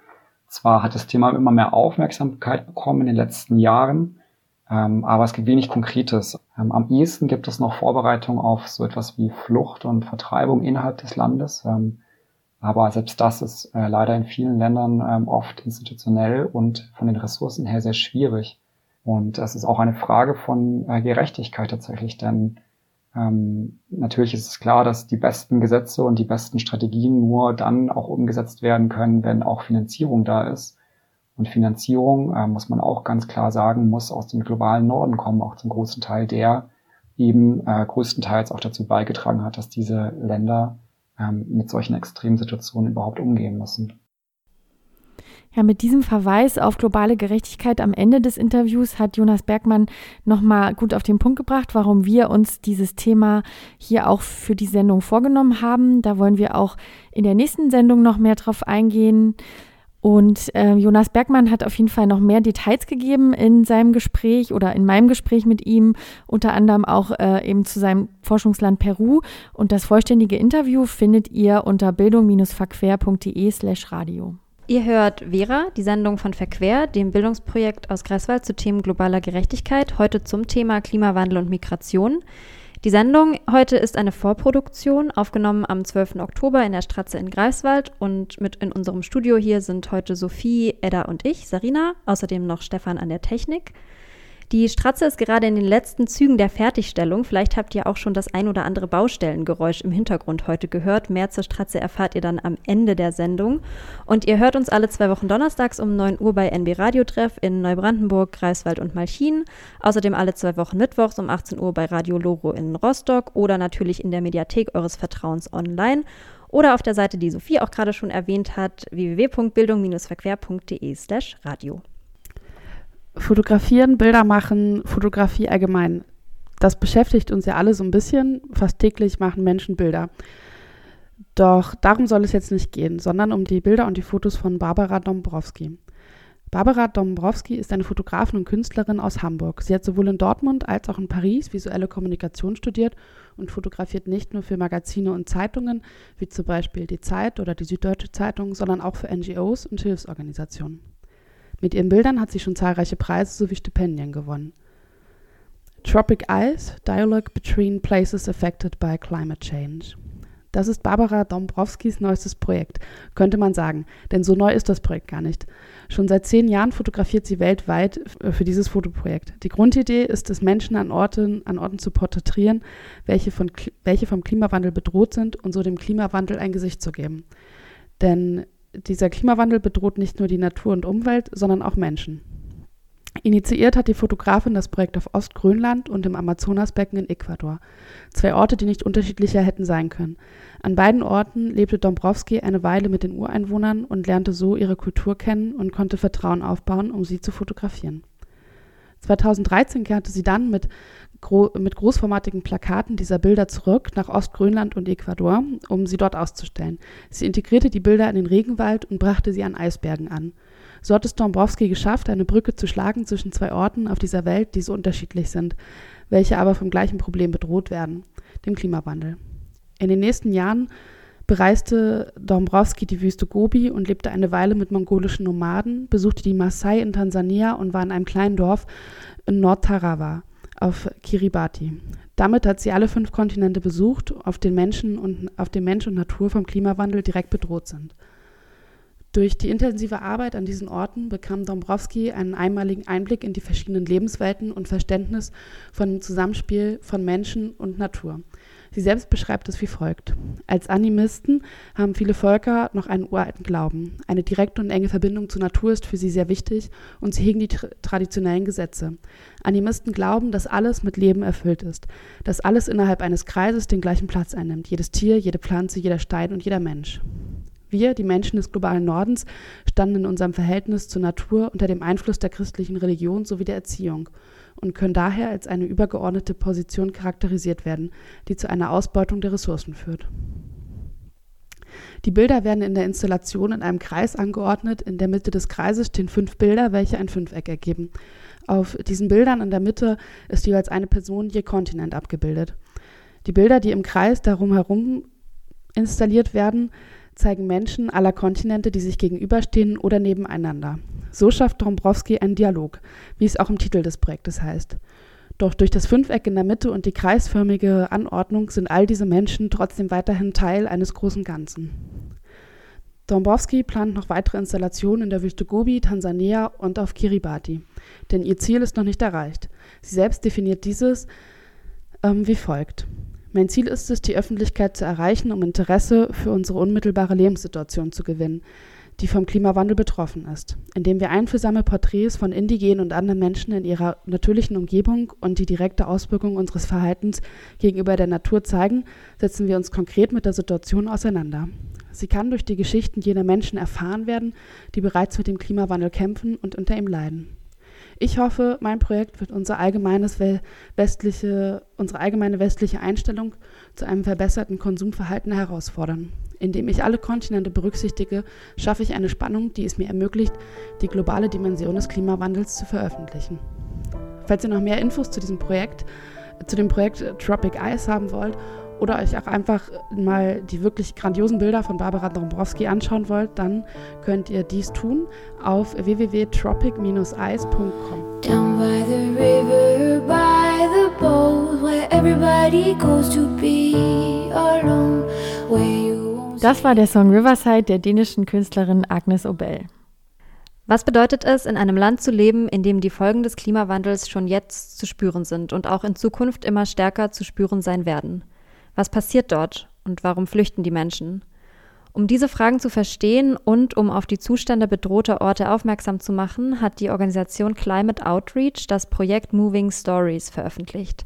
Speaker 5: Zwar hat das Thema immer mehr Aufmerksamkeit bekommen in den letzten Jahren, ähm, aber es gibt wenig Konkretes. Ähm, am ehesten gibt es noch Vorbereitung auf so etwas wie Flucht und Vertreibung innerhalb des Landes. Ähm, aber selbst das ist äh, leider in vielen Ländern ähm, oft institutionell und von den Ressourcen her sehr schwierig. Und das ist auch eine Frage von äh, Gerechtigkeit tatsächlich, denn ähm, natürlich ist es klar, dass die besten Gesetze und die besten Strategien nur dann auch umgesetzt werden können, wenn auch Finanzierung da ist. Und Finanzierung, äh, muss man auch ganz klar sagen, muss aus dem globalen Norden kommen, auch zum großen Teil, der eben äh, größtenteils auch dazu beigetragen hat, dass diese Länder ähm, mit solchen Extremsituationen überhaupt umgehen müssen.
Speaker 2: Ja, mit diesem Verweis auf globale Gerechtigkeit am Ende des Interviews hat Jonas Bergmann nochmal gut auf den Punkt gebracht, warum wir uns dieses Thema hier auch für die Sendung vorgenommen haben. Da wollen wir auch in der nächsten Sendung noch mehr drauf eingehen. Und äh, Jonas Bergmann hat auf jeden Fall noch mehr Details gegeben in seinem Gespräch oder in meinem Gespräch mit ihm, unter anderem auch äh, eben zu seinem Forschungsland Peru. Und das vollständige Interview findet ihr unter bildung-verquer.de slash radio.
Speaker 1: Ihr hört Vera, die Sendung von Verquer, dem Bildungsprojekt aus Greifswald zu Themen globaler Gerechtigkeit, heute zum Thema Klimawandel und Migration. Die Sendung heute ist eine Vorproduktion, aufgenommen am 12. Oktober in der Stratze in Greifswald. Und mit in unserem Studio hier sind heute Sophie, Edda und ich, Sarina, außerdem noch Stefan an der Technik. Die Stratze ist gerade in den letzten Zügen der Fertigstellung. Vielleicht habt ihr auch schon das ein oder andere Baustellengeräusch im Hintergrund heute gehört. Mehr zur Stratze erfahrt ihr dann am Ende der Sendung. Und ihr hört uns alle zwei Wochen donnerstags um 9 Uhr bei NB Radio Treff in Neubrandenburg, Greifswald und Malchin. Außerdem alle zwei Wochen mittwochs um 18 Uhr bei Radio Loro in Rostock oder natürlich in der Mediathek eures Vertrauens online. oder auf der Seite, die Sophie auch gerade schon erwähnt hat, www.bildung-verquer.de slash radio.
Speaker 3: Fotografieren, Bilder machen, Fotografie allgemein. Das beschäftigt uns ja alle so ein bisschen. Fast täglich machen Menschen Bilder. Doch darum soll es jetzt nicht gehen, sondern um die Bilder und die Fotos von Barbara Dombrowski. Barbara Dombrowski ist eine Fotografin und Künstlerin aus Hamburg. Sie hat sowohl in Dortmund als auch in Paris visuelle Kommunikation studiert und fotografiert nicht nur für Magazine und Zeitungen, wie zum Beispiel die Zeit oder die Süddeutsche Zeitung, sondern auch für NGOs und Hilfsorganisationen. Mit ihren Bildern hat sie schon zahlreiche Preise sowie Stipendien gewonnen. Tropic Eyes, Dialogue Between Places Affected by Climate Change. Das ist Barbara Dombrowskis neuestes Projekt, könnte man sagen, denn so neu ist das Projekt gar nicht. Schon seit zehn Jahren fotografiert sie weltweit für dieses Fotoprojekt. Die Grundidee ist es, Menschen an Orten, an Orten zu porträtieren, welche, von, welche vom Klimawandel bedroht sind und so dem Klimawandel ein Gesicht zu geben. Denn dieser Klimawandel bedroht nicht nur die Natur und Umwelt, sondern auch Menschen. Initiiert hat die Fotografin das Projekt auf Ostgrönland und im Amazonasbecken in Ecuador. Zwei Orte, die nicht unterschiedlicher hätten sein können. An beiden Orten lebte Dombrowski eine Weile mit den Ureinwohnern und lernte so ihre Kultur kennen und konnte Vertrauen aufbauen, um sie zu fotografieren. 2013 kehrte sie dann mit, gro mit großformatigen Plakaten dieser Bilder zurück nach Ostgrönland und Ecuador, um sie dort auszustellen. Sie integrierte die Bilder in den Regenwald und brachte sie an Eisbergen an. So hat es Dombrowski geschafft, eine Brücke zu schlagen zwischen zwei Orten auf dieser Welt, die so unterschiedlich sind, welche aber vom gleichen Problem bedroht werden, dem Klimawandel. In den nächsten Jahren bereiste Dombrowski die Wüste Gobi und lebte eine Weile mit mongolischen Nomaden, besuchte die Maasai in Tansania und war in einem kleinen Dorf in Nordtarawa auf Kiribati. Damit hat sie alle fünf Kontinente besucht, auf, den Menschen und, auf dem Mensch und Natur vom Klimawandel direkt bedroht sind. Durch die intensive Arbeit an diesen Orten bekam Dombrowski einen einmaligen Einblick in die verschiedenen Lebenswelten und Verständnis von dem Zusammenspiel von Menschen und Natur. Sie selbst beschreibt es wie folgt. Als Animisten haben viele Völker noch einen uralten Glauben. Eine direkte und enge Verbindung zur Natur ist für sie sehr wichtig und sie hegen die tra traditionellen Gesetze. Animisten glauben, dass alles mit Leben erfüllt ist, dass alles innerhalb eines Kreises den gleichen Platz einnimmt, jedes Tier, jede Pflanze, jeder Stein und jeder Mensch. Wir, die Menschen des globalen Nordens, standen in unserem Verhältnis zur Natur unter dem Einfluss der christlichen Religion sowie der Erziehung und können daher als eine übergeordnete Position charakterisiert werden, die zu einer Ausbeutung der Ressourcen führt. Die Bilder werden in der Installation in einem Kreis angeordnet. In der Mitte des Kreises stehen fünf Bilder, welche ein Fünfeck ergeben. Auf diesen Bildern in der Mitte ist jeweils eine Person je Kontinent abgebildet. Die Bilder, die im Kreis darum herum installiert werden, zeigen Menschen aller Kontinente, die sich gegenüberstehen oder nebeneinander. So schafft Dombrowski einen Dialog, wie es auch im Titel des Projektes heißt. Doch durch das Fünfeck in der Mitte und die kreisförmige Anordnung sind all diese Menschen trotzdem weiterhin Teil eines großen Ganzen. Dombrowski plant noch weitere Installationen in der Wüste Gobi, Tansania und auf Kiribati. Denn ihr Ziel ist noch nicht erreicht. Sie selbst definiert dieses ähm, wie folgt. Mein Ziel ist es, die Öffentlichkeit zu erreichen, um Interesse für unsere unmittelbare Lebenssituation zu gewinnen, die vom Klimawandel betroffen ist, indem wir einfühlsame Porträts von indigenen und anderen Menschen in ihrer natürlichen Umgebung und die direkte Auswirkung unseres Verhaltens gegenüber der Natur zeigen, setzen wir uns konkret mit der Situation auseinander. Sie kann durch die Geschichten jener Menschen erfahren werden, die bereits mit dem Klimawandel kämpfen und unter ihm leiden. Ich hoffe, mein Projekt wird unser allgemeines westliche, unsere allgemeine westliche Einstellung zu einem verbesserten Konsumverhalten herausfordern. Indem ich alle Kontinente berücksichtige, schaffe ich eine Spannung, die es mir ermöglicht, die globale Dimension des Klimawandels zu veröffentlichen. Falls ihr noch mehr Infos zu diesem Projekt, zu dem Projekt Tropic Ice haben wollt oder euch auch einfach mal die wirklich grandiosen Bilder von Barbara Dombrowski anschauen wollt, dann könnt ihr dies tun auf www.tropic-ice.com. Down by the river, by the boat, where everybody goes to be alone, das war der Song Riverside der dänischen Künstlerin Agnes Obel.
Speaker 1: Was bedeutet es, in einem Land zu leben, in dem die Folgen des Klimawandels schon jetzt zu spüren sind und auch in Zukunft immer stärker zu spüren sein werden? Was passiert dort und warum flüchten die Menschen? Um diese Fragen zu verstehen und um auf die Zustände bedrohter Orte aufmerksam zu machen, hat die Organisation Climate Outreach das Projekt Moving Stories veröffentlicht.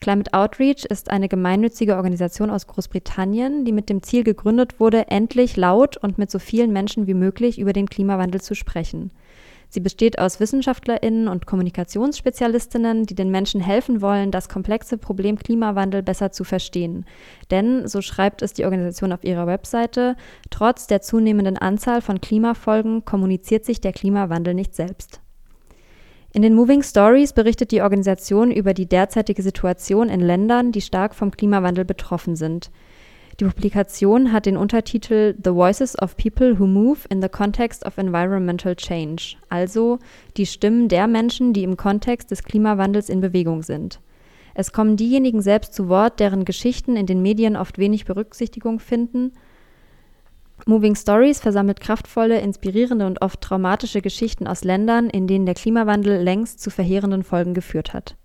Speaker 1: Climate Outreach ist eine gemeinnützige Organisation aus Großbritannien, die mit dem Ziel gegründet wurde, endlich laut und mit so vielen Menschen wie möglich über den Klimawandel zu sprechen. Sie besteht aus Wissenschaftlerinnen und Kommunikationsspezialistinnen, die den Menschen helfen wollen, das komplexe Problem Klimawandel besser zu verstehen. Denn, so schreibt es die Organisation auf ihrer Webseite, trotz der zunehmenden Anzahl von Klimafolgen kommuniziert sich der Klimawandel nicht selbst. In den Moving Stories berichtet die Organisation über die derzeitige Situation in Ländern, die stark vom Klimawandel betroffen sind. Die Publikation hat den Untertitel The Voices of People Who Move in the Context of Environmental Change, also die Stimmen der Menschen, die im Kontext des Klimawandels in Bewegung sind. Es kommen diejenigen selbst zu Wort, deren Geschichten in den Medien oft wenig Berücksichtigung finden Moving Stories versammelt kraftvolle, inspirierende und oft traumatische Geschichten aus Ländern, in denen der Klimawandel längst zu verheerenden Folgen geführt hat.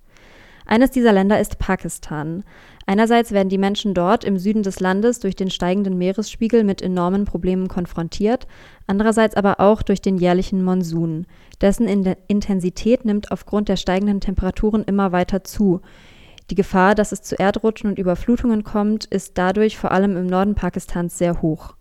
Speaker 1: Eines dieser Länder ist Pakistan. Einerseits werden die Menschen dort im Süden des Landes durch den steigenden Meeresspiegel mit enormen Problemen konfrontiert, andererseits aber auch durch den jährlichen Monsun. Dessen Intensität nimmt aufgrund der steigenden Temperaturen immer weiter zu. Die Gefahr, dass es zu Erdrutschen und Überflutungen kommt, ist dadurch vor allem im Norden Pakistans sehr hoch.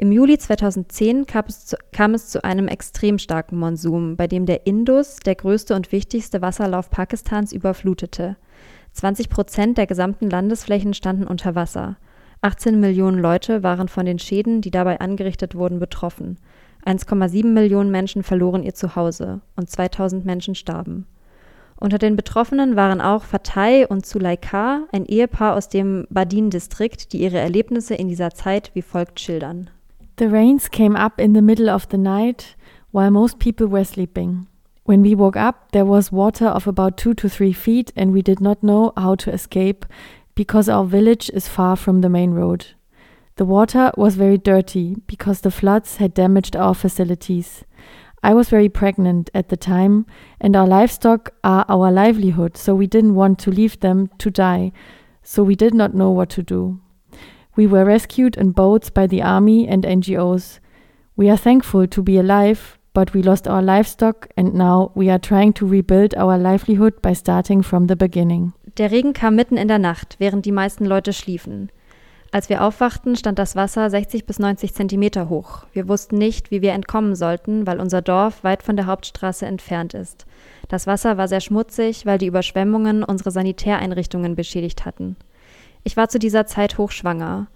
Speaker 1: Im Juli 2010 kam es, zu, kam es zu einem extrem starken Monsum, bei dem der Indus, der größte und wichtigste Wasserlauf Pakistans, überflutete. 20 Prozent der gesamten Landesflächen standen unter Wasser. 18 Millionen Leute waren von den Schäden, die dabei angerichtet wurden, betroffen. 1,7 Millionen Menschen verloren ihr Zuhause und 2000 Menschen starben. Unter den Betroffenen waren auch Fatay und Zulaika, ein Ehepaar aus dem Badin-Distrikt, die ihre Erlebnisse in dieser Zeit wie folgt schildern.
Speaker 2: The rains came up in the middle of the night while most people were sleeping. When we woke up, there was water of about two to three feet, and we did not know how to escape because our village is far from the main road. The water was very dirty because the floods had damaged our facilities. I was very pregnant at the time, and our livestock are our livelihood, so we didn't want to leave them to die, so we did not know what to do. We were rescued in boats by the army and NGOs. We are thankful to be alive, but we lost our livestock and now we are trying to rebuild our livelihood by starting from the beginning.
Speaker 1: Der Regen kam mitten in der Nacht, während die meisten Leute schliefen. Als wir aufwachten, stand das Wasser 60 bis 90 Zentimeter hoch. Wir wussten nicht, wie wir entkommen sollten, weil unser Dorf weit von der Hauptstraße entfernt ist. Das Wasser war sehr schmutzig, weil die Überschwemmungen unsere Sanitäreinrichtungen beschädigt hatten. Ich war zu dieser Zeit hochschwanger.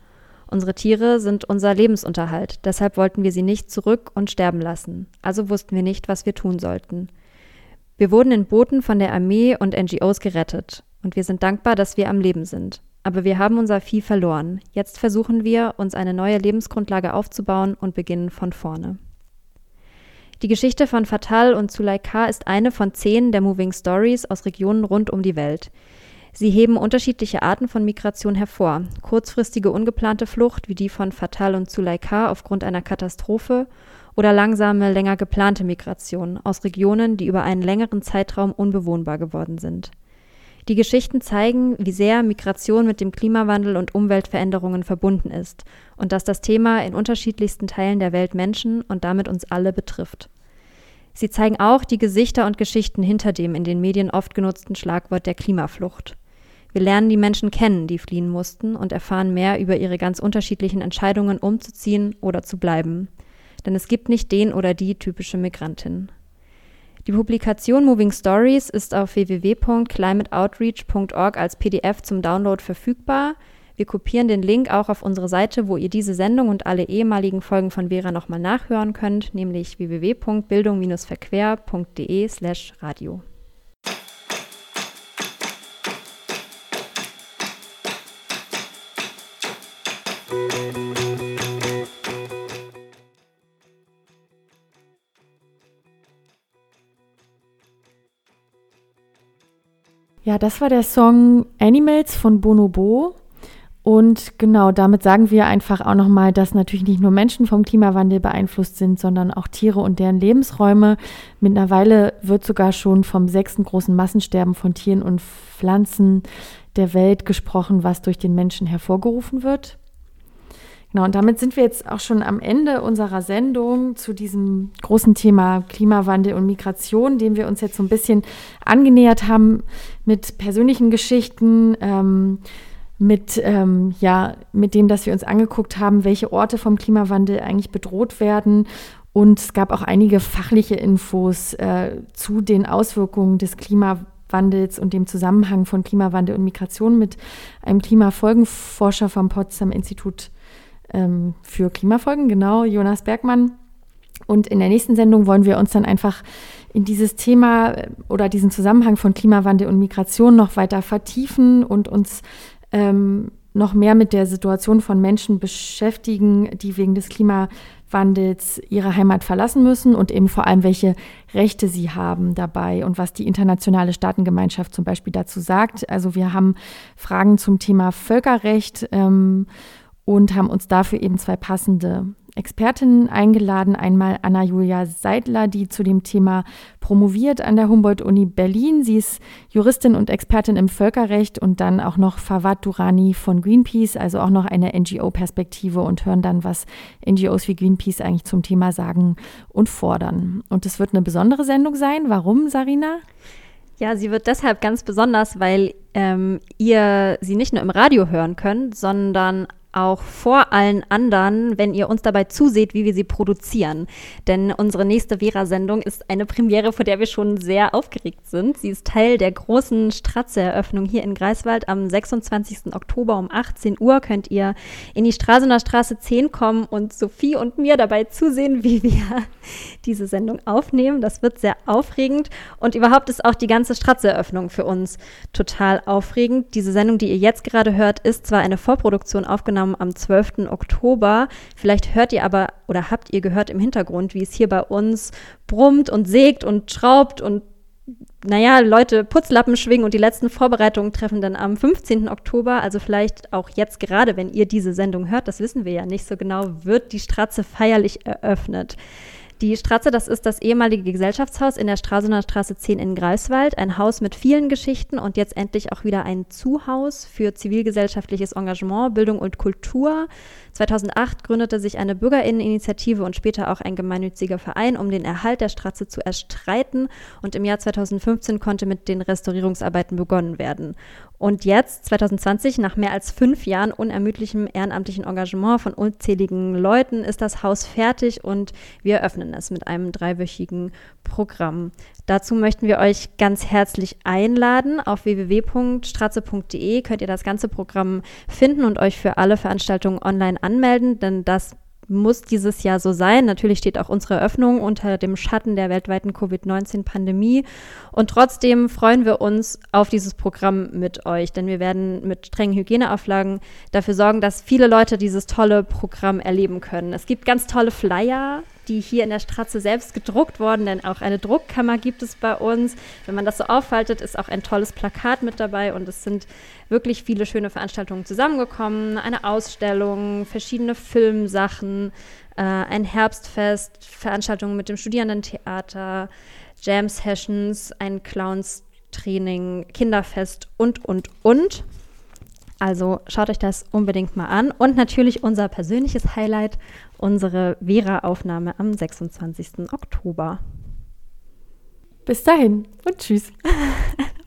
Speaker 1: Unsere Tiere sind unser Lebensunterhalt, deshalb wollten wir sie nicht zurück und sterben lassen. Also wussten wir nicht, was wir tun sollten. Wir wurden in Booten von der Armee und NGOs gerettet. Und wir sind dankbar, dass wir am Leben sind. Aber wir haben unser Vieh verloren. Jetzt versuchen wir, uns eine neue Lebensgrundlage aufzubauen und beginnen von vorne. Die Geschichte von Fatal und Zulaika ist eine von zehn der Moving Stories aus Regionen rund um die Welt. Sie heben unterschiedliche Arten von Migration hervor. Kurzfristige ungeplante Flucht wie die von Fatal und Zulaika aufgrund einer Katastrophe oder langsame, länger geplante Migration aus Regionen, die über einen längeren Zeitraum unbewohnbar geworden sind. Die Geschichten zeigen, wie sehr Migration mit dem Klimawandel und Umweltveränderungen verbunden ist und dass das Thema in unterschiedlichsten Teilen der Welt Menschen und damit uns alle betrifft. Sie zeigen auch die Gesichter und Geschichten hinter dem in den Medien oft genutzten Schlagwort der Klimaflucht. Wir lernen die Menschen kennen, die fliehen mussten und erfahren mehr über ihre ganz unterschiedlichen Entscheidungen, umzuziehen oder zu bleiben. Denn es gibt nicht den oder die typische Migrantin. Die Publikation Moving Stories ist auf www.climateoutreach.org als PDF zum Download verfügbar. Wir kopieren den Link auch auf unsere Seite, wo ihr diese Sendung und alle ehemaligen Folgen von Vera nochmal nachhören könnt, nämlich www.bildung-verquer.de/radio.
Speaker 2: Ja, das war der Song Animals von Bonobo. Und genau, damit sagen wir einfach auch nochmal, dass natürlich nicht nur Menschen vom Klimawandel beeinflusst sind, sondern auch Tiere und deren Lebensräume. Mittlerweile wird sogar schon vom sechsten großen Massensterben von Tieren und Pflanzen der Welt gesprochen, was durch den Menschen hervorgerufen wird. Genau, und damit sind wir jetzt auch schon am Ende unserer Sendung zu diesem großen Thema Klimawandel und Migration, dem wir uns jetzt so ein bisschen angenähert haben mit persönlichen Geschichten, ähm, mit, ähm, ja, mit dem, dass wir uns angeguckt haben, welche Orte vom Klimawandel eigentlich bedroht werden. Und es gab auch einige fachliche Infos äh, zu den Auswirkungen des Klimawandels und dem Zusammenhang von Klimawandel und Migration mit einem Klimafolgenforscher vom Potsdam Institut ähm, für Klimafolgen, genau, Jonas Bergmann. Und in der nächsten Sendung wollen wir uns dann einfach in dieses Thema äh, oder diesen Zusammenhang von Klimawandel und Migration noch weiter vertiefen und uns ähm, noch mehr mit der Situation von Menschen beschäftigen, die wegen des Klimawandels ihre Heimat verlassen müssen und eben vor allem, welche Rechte sie haben dabei und was die internationale Staatengemeinschaft zum Beispiel dazu sagt. Also wir haben Fragen zum Thema Völkerrecht ähm, und haben uns dafür eben zwei passende Expertinnen eingeladen. Einmal Anna-Julia Seidler, die zu dem Thema promoviert an der Humboldt-Uni Berlin. Sie ist Juristin und Expertin im Völkerrecht und dann auch noch Fawad Durani von Greenpeace, also auch noch eine NGO-Perspektive und hören dann, was NGOs wie Greenpeace eigentlich zum Thema sagen und fordern. Und es wird eine besondere Sendung sein. Warum, Sarina?
Speaker 1: Ja, sie wird deshalb ganz besonders, weil ähm, ihr sie nicht nur im Radio hören könnt, sondern auch vor allen anderen, wenn ihr uns dabei zuseht, wie wir sie produzieren. Denn unsere nächste Vera-Sendung ist eine Premiere, vor der wir schon sehr aufgeregt sind. Sie ist Teil der großen Stratze-Eröffnung hier in Greifswald. Am 26. Oktober um 18 Uhr könnt ihr in die Strasener Straße 10 kommen und Sophie und mir dabei zusehen, wie wir [LAUGHS] diese Sendung aufnehmen. Das wird sehr aufregend und überhaupt ist auch die ganze Stratze-Eröffnung für uns total aufregend. Diese Sendung, die ihr jetzt gerade hört, ist zwar eine Vorproduktion aufgenommen, aufgenommen am 12. Oktober. Vielleicht hört ihr aber oder habt ihr gehört im Hintergrund, wie es hier bei uns brummt und sägt und schraubt und naja, Leute Putzlappen schwingen und die letzten Vorbereitungen treffen dann am 15. Oktober, also vielleicht auch jetzt gerade, wenn ihr diese Sendung hört, das wissen wir ja nicht so genau, wird die Stratze feierlich eröffnet. Die Stratze, das ist das ehemalige Gesellschaftshaus in der Stralsunder Straße 10 in Greifswald. Ein Haus mit vielen Geschichten und jetzt endlich auch wieder ein Zuhaus für zivilgesellschaftliches Engagement, Bildung und Kultur. 2008 gründete sich eine Bürgerinneninitiative und später auch ein gemeinnütziger Verein, um den Erhalt der Straße zu erstreiten. Und im Jahr 2015 konnte mit den Restaurierungsarbeiten begonnen werden. Und jetzt, 2020, nach mehr als fünf Jahren unermüdlichem ehrenamtlichen Engagement von unzähligen Leuten, ist das Haus fertig und wir eröffnen es mit einem dreiwöchigen Programm. Dazu möchten wir euch ganz herzlich einladen. Auf www.stratze.de könnt ihr das ganze Programm finden und euch für alle Veranstaltungen online anmelden, denn das muss dieses Jahr so sein. Natürlich steht auch unsere Eröffnung unter dem Schatten der weltweiten Covid-19-Pandemie. Und trotzdem freuen wir uns auf dieses Programm mit euch, denn wir werden mit strengen Hygieneauflagen dafür sorgen, dass viele Leute dieses tolle Programm erleben können. Es gibt ganz tolle Flyer die hier in der Straße selbst gedruckt wurden, denn auch eine Druckkammer gibt es bei uns. Wenn man das so aufhaltet, ist auch ein tolles Plakat mit dabei und es sind wirklich viele schöne Veranstaltungen zusammengekommen. Eine Ausstellung, verschiedene Filmsachen, äh, ein Herbstfest, Veranstaltungen mit dem Studierendentheater, Jam-Sessions, ein Clowns-Training, Kinderfest und, und, und. Also schaut euch das unbedingt mal an. Und natürlich unser persönliches Highlight, unsere Vera-Aufnahme am 26. Oktober.
Speaker 2: Bis dahin und tschüss. [LAUGHS]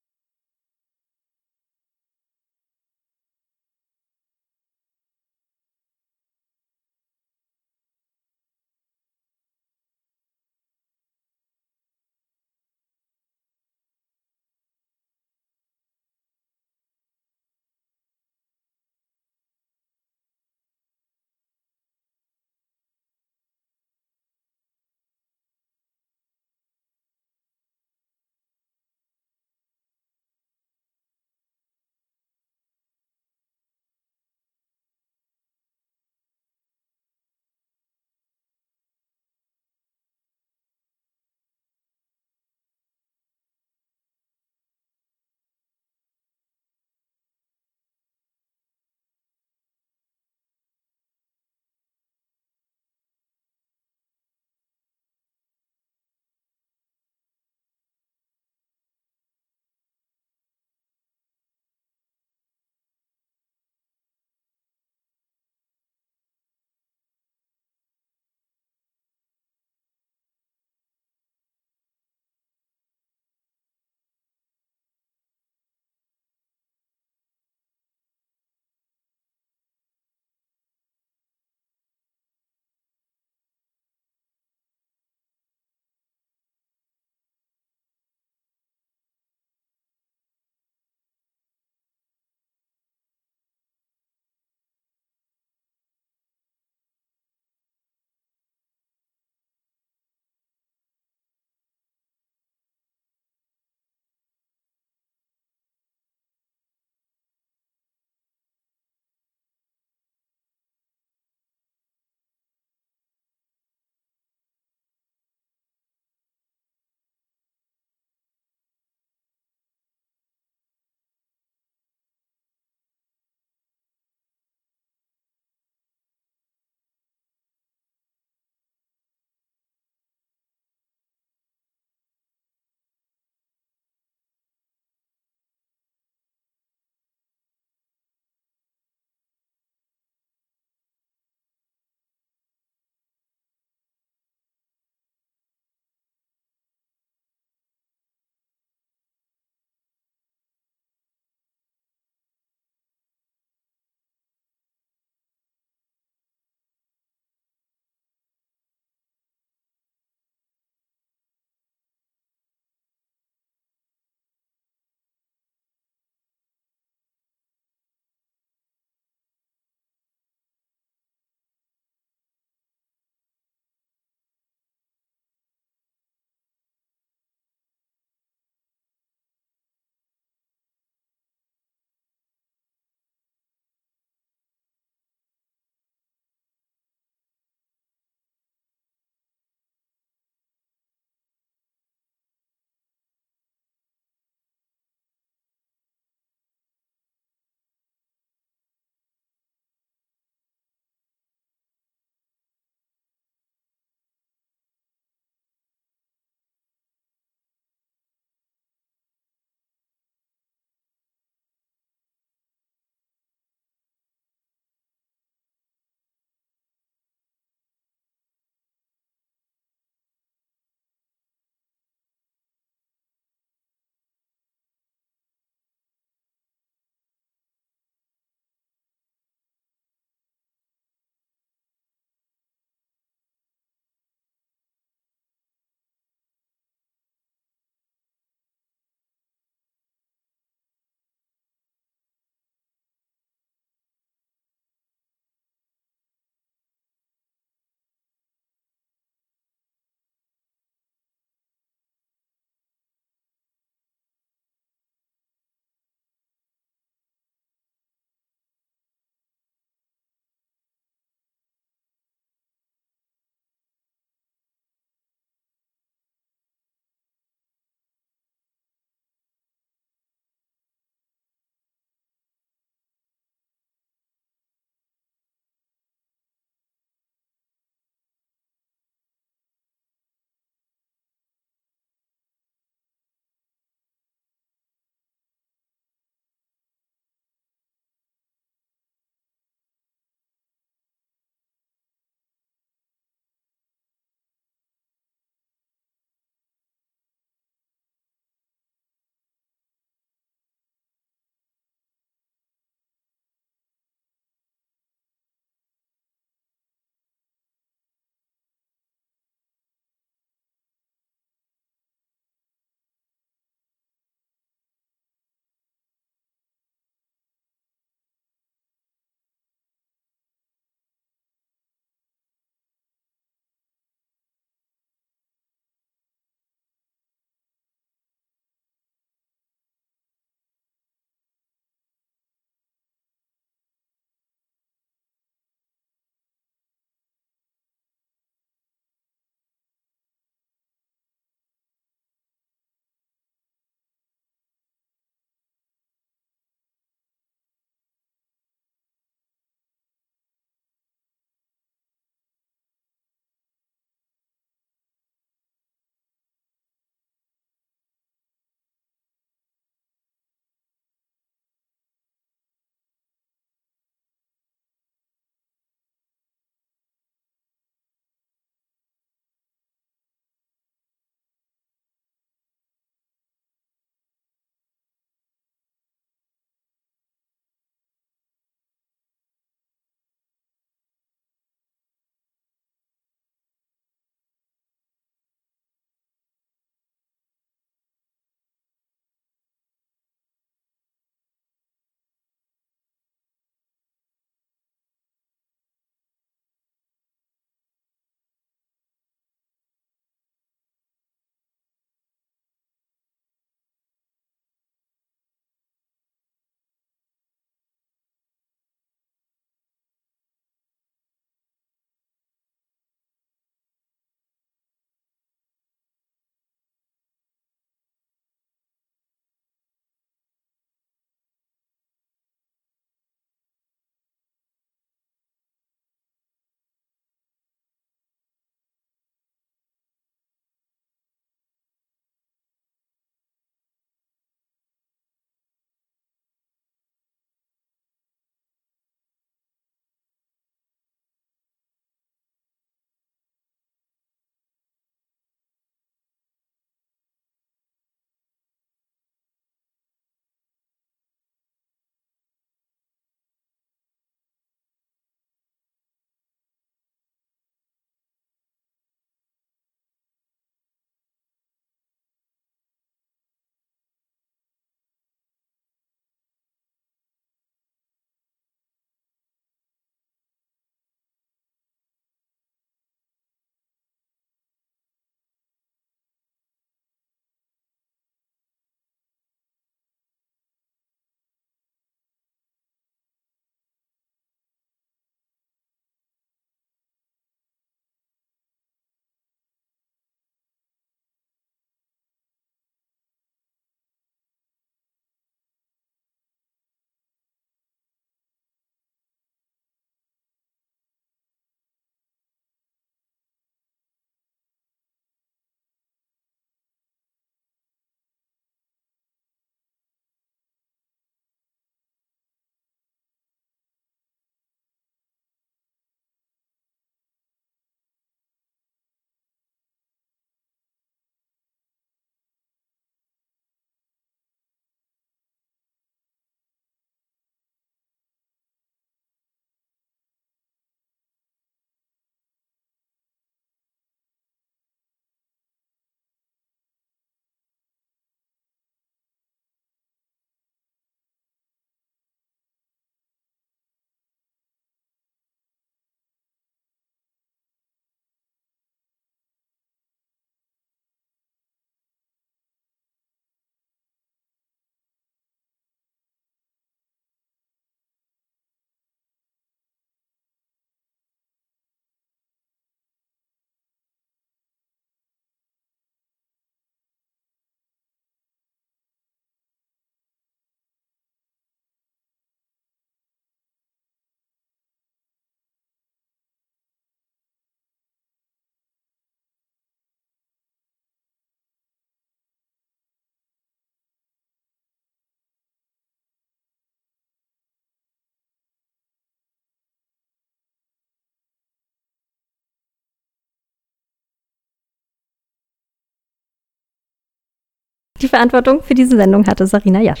Speaker 1: Die Verantwortung für diese Sendung hatte Sarina Jasch.